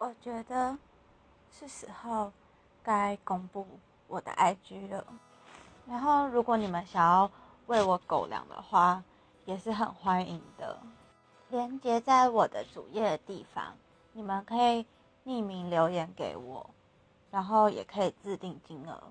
我觉得是时候该公布我的 ig 了。然后如果你们想要喂我狗粮的话也是很欢迎的。连接在我的主页的地方你们可以匿名留言给我然后也可以自定金额。